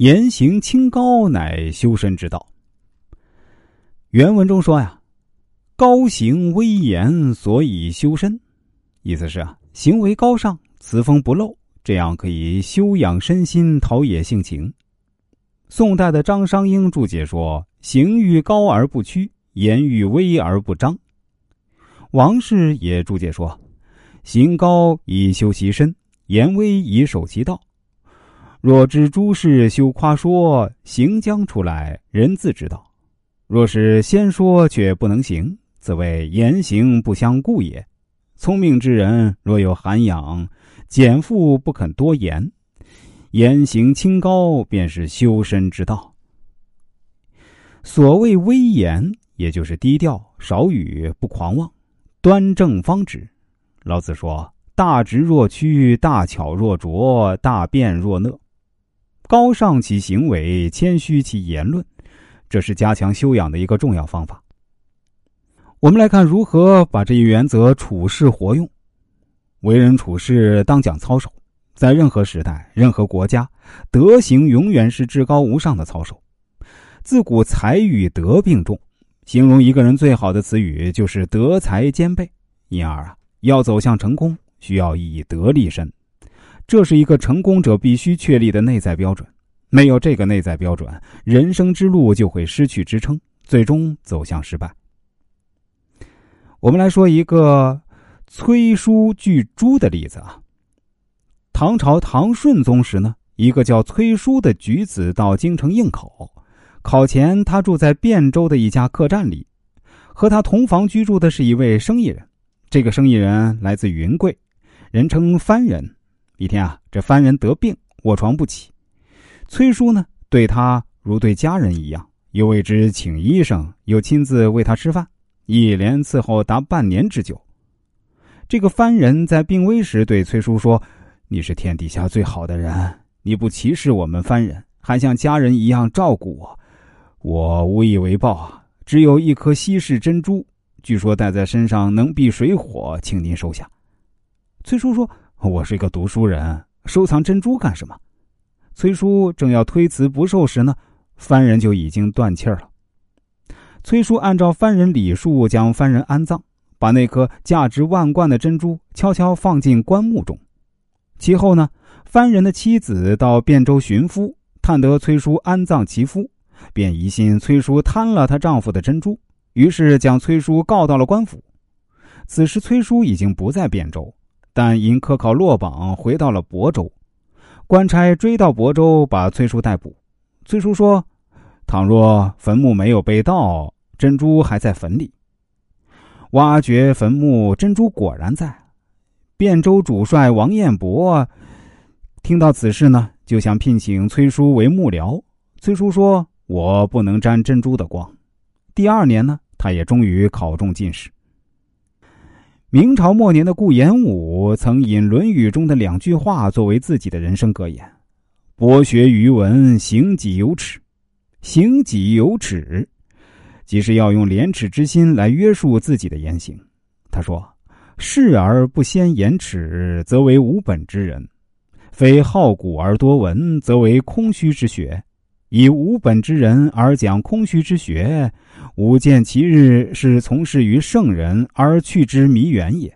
言行清高，乃修身之道。原文中说呀，高行威严，所以修身。意思是啊，行为高尚，词风不露，这样可以修养身心，陶冶性情。宋代的张商英注解说：“行欲高而不屈，言欲威而不张。”王氏也注解说：“行高以修其身，言威以守其道。若知诸事休夸说，行将出来，人自知道。若是先说却不能行，此谓言行不相顾也。”聪明之人若有涵养，简复不肯多言，言行清高，便是修身之道。所谓威严，也就是低调、少语、不狂妄、端正方直。老子说：“大直若屈，大巧若拙，大辩若讷。”高尚其行为，谦虚其言论，这是加强修养的一个重要方法。我们来看如何把这一原则处事活用。为人处事当讲操守，在任何时代、任何国家，德行永远是至高无上的操守。自古才与德并重，形容一个人最好的词语就是德才兼备。因而啊，要走向成功，需要以德立身，这是一个成功者必须确立的内在标准。没有这个内在标准，人生之路就会失去支撑，最终走向失败。我们来说一个崔叔拒朱的例子啊。唐朝唐顺宗时呢，一个叫崔叔的举子到京城应考，考前他住在汴州的一家客栈里，和他同房居住的是一位生意人。这个生意人来自云贵，人称番人。一天啊，这番人得病，卧床不起。崔叔呢，对他如对家人一样，又为之请医生，又亲自喂他吃饭。一连伺候达半年之久。这个番人在病危时对崔叔说：“你是天底下最好的人，你不歧视我们番人，还像家人一样照顾我，我无以为报啊！只有一颗稀世珍珠，据说戴在身上能避水火，请您收下。”崔叔说：“我是一个读书人，收藏珍珠干什么？”崔叔正要推辞不受时呢，番人就已经断气了。崔叔按照番人礼数将番人安葬，把那颗价值万贯的珍珠悄悄放进棺木中。其后呢，番人的妻子到汴州寻夫，探得崔叔安葬其夫，便疑心崔叔贪了她丈夫的珍珠，于是将崔叔告到了官府。此时崔叔已经不在汴州，但因科考落榜，回到了亳州。官差追到亳州，把崔叔逮捕。崔叔说。倘若坟墓没有被盗，珍珠还在坟里。挖掘坟墓，珍珠果然在。汴州主帅王彦博听到此事呢，就想聘请崔叔为幕僚。崔叔说：“我不能沾珍珠的光。”第二年呢，他也终于考中进士。明朝末年的顾炎武曾引《论语》中的两句话作为自己的人生格言：“博学于文，行己有耻。”行己有耻，即是要用廉耻之心来约束自己的言行。他说：“视而不先言耻，则为无本之人；非好古而多闻，则为空虚之学。以无本之人而讲空虚之学，吾见其日是从事于圣人而去之弥远也。”